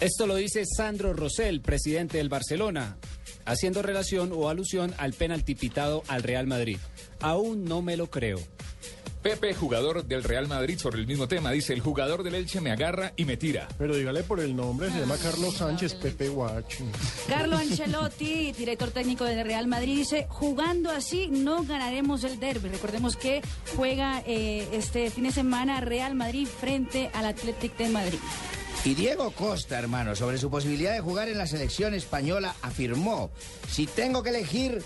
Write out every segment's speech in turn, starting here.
Esto lo dice Sandro Rosell, presidente del Barcelona, haciendo relación o alusión al penalti pitado al Real Madrid. Aún no me lo creo. Pepe, jugador del Real Madrid, sobre el mismo tema, dice, el jugador del Elche me agarra y me tira. Pero dígale por el nombre, se llama Carlos Sánchez, Pepe Guachi. Carlo Ancelotti, director técnico del Real Madrid, dice, jugando así no ganaremos el derby. Recordemos que juega eh, este fin de semana Real Madrid frente al Athletic de Madrid. Y Diego Costa, hermano, sobre su posibilidad de jugar en la selección española, afirmó, si tengo que elegir,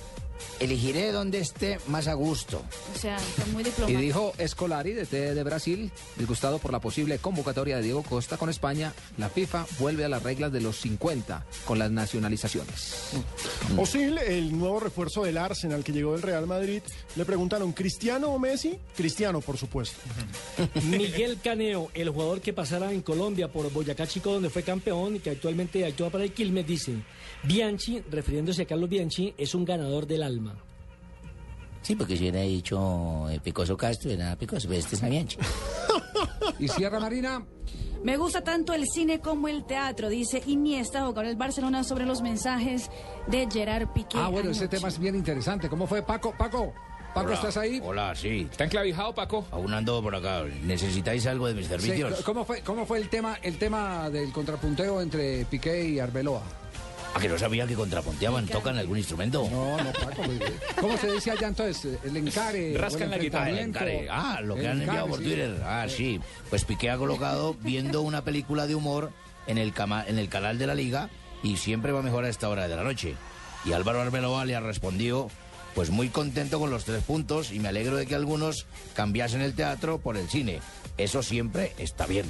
elegiré donde esté más a gusto. O sea, está muy Y diplomático. dijo Escolari, de T de Brasil, disgustado por la posible convocatoria de Diego Costa con España, la FIFA vuelve a las reglas de los 50 con las nacionalizaciones. Osil, el nuevo refuerzo del Arsenal que llegó del Real Madrid, le preguntaron, ¿Cristiano o Messi? Cristiano, por supuesto. Miguel Caneo, el jugador que pasará en Colombia por Boyacá Chico, donde fue campeón y que actualmente actúa para el Quilmes, dice, Bianchi, refiriéndose a Carlos Bianchi, es un ganador del alma. Sí, porque si hubiera dicho eh, Picoso Castro, era Picoso, pero este es Bianchi. Y Sierra Marina, Me gusta tanto el cine como el teatro, dice Iniesta, jugador del Barcelona, sobre los mensajes de Gerard Piqué. ah bueno, ese tema es bien interesante. ¿Cómo fue Paco? Paco, Paco, ¿estás ahí? Hola, sí. ¿Está enclavijado, Paco? Aún ando por acá. ¿Necesitáis algo de mis Sí, servicios? ¿Cómo fue, cómo fue el tema, el tema del contrapunteo entre Piqué y Arbeloa? ¿A que no sabía que contrapunteaban? ¿Tocan algún instrumento? No, no, Paco. pues, ¿Cómo se dice allá entonces? El encare. Rascan la guitarra, El encare. Ah, lo que El han enviado por sí. Twitter. Ah, sí. Pues Piqué ha colocado viendo una película de humor en el, cama- en el canal de la liga y siempre va mejor a esta hora de la noche. Y Álvaro Arbeloa le ha respondido, pues muy contento con los tres puntos y me alegro de que algunos cambiasen el teatro por el cine. Eso siempre está bien.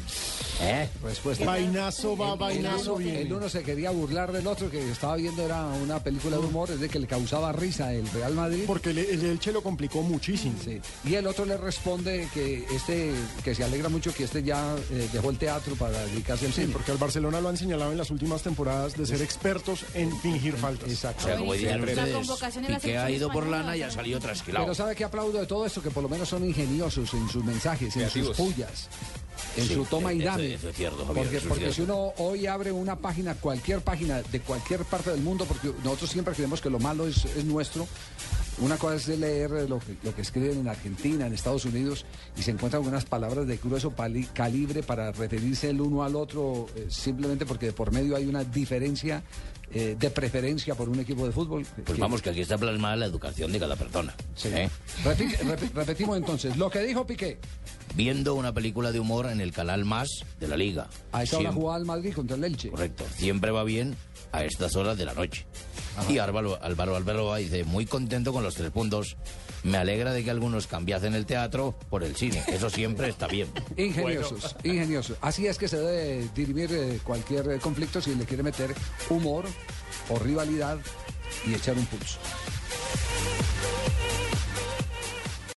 ¿Eh? Respuesta. Vainazo va, vainazo El viene. uno se quería burlar del otro que estaba viendo era una película de humor, es de que le causaba risa el Real Madrid. Porque el, el Elche lo complicó muchísimo. Sí. Y el otro le responde que este que se alegra mucho que este ya eh, dejó el teatro para dedicarse al Sí, cine. porque al Barcelona lo han señalado en las últimas temporadas de ser expertos en fingir faltas. Exacto. O sea, como dirían ustedes, Piqué ha ido por lana y ha salido trasquilado. Pero ¿sabe que aplaudo de todo esto? Que por lo menos son ingeniosos en sus mensajes, en Creativos. sus pullas, en Sí, su toma y dame. eso es cierto, Javier, porque eso es porque cierto. si uno hoy abre una página, cualquier página de cualquier parte del mundo, porque nosotros siempre creemos que lo malo es, es nuestro. Una cosa es leer lo que, lo que escriben en Argentina, en Estados Unidos, y se encuentran unas palabras de grueso pali- calibre para referirse el uno al otro, eh, simplemente porque de por medio hay una diferencia eh, de preferencia por un equipo de fútbol. Pues vamos, que aquí está plasmada la educación de cada persona. Sí. ¿eh? Repetimos entonces, lo que dijo Piqué. Viendo una película de humor en el canal Más de la Liga. A esa hora jugaba el Madrid contra el Elche. Correcto. Siempre va bien a estas horas de la noche. Y Álvaro, Álvaro Alberoa dice, muy contento con los tres puntos. Me alegra de que algunos cambiasen el teatro por el cine. Eso siempre está bien. Ingeniosos, ingeniosos. Así es que se debe dirimir eh, cualquier eh, conflicto si le quiere meter humor o rivalidad y echar un pulso.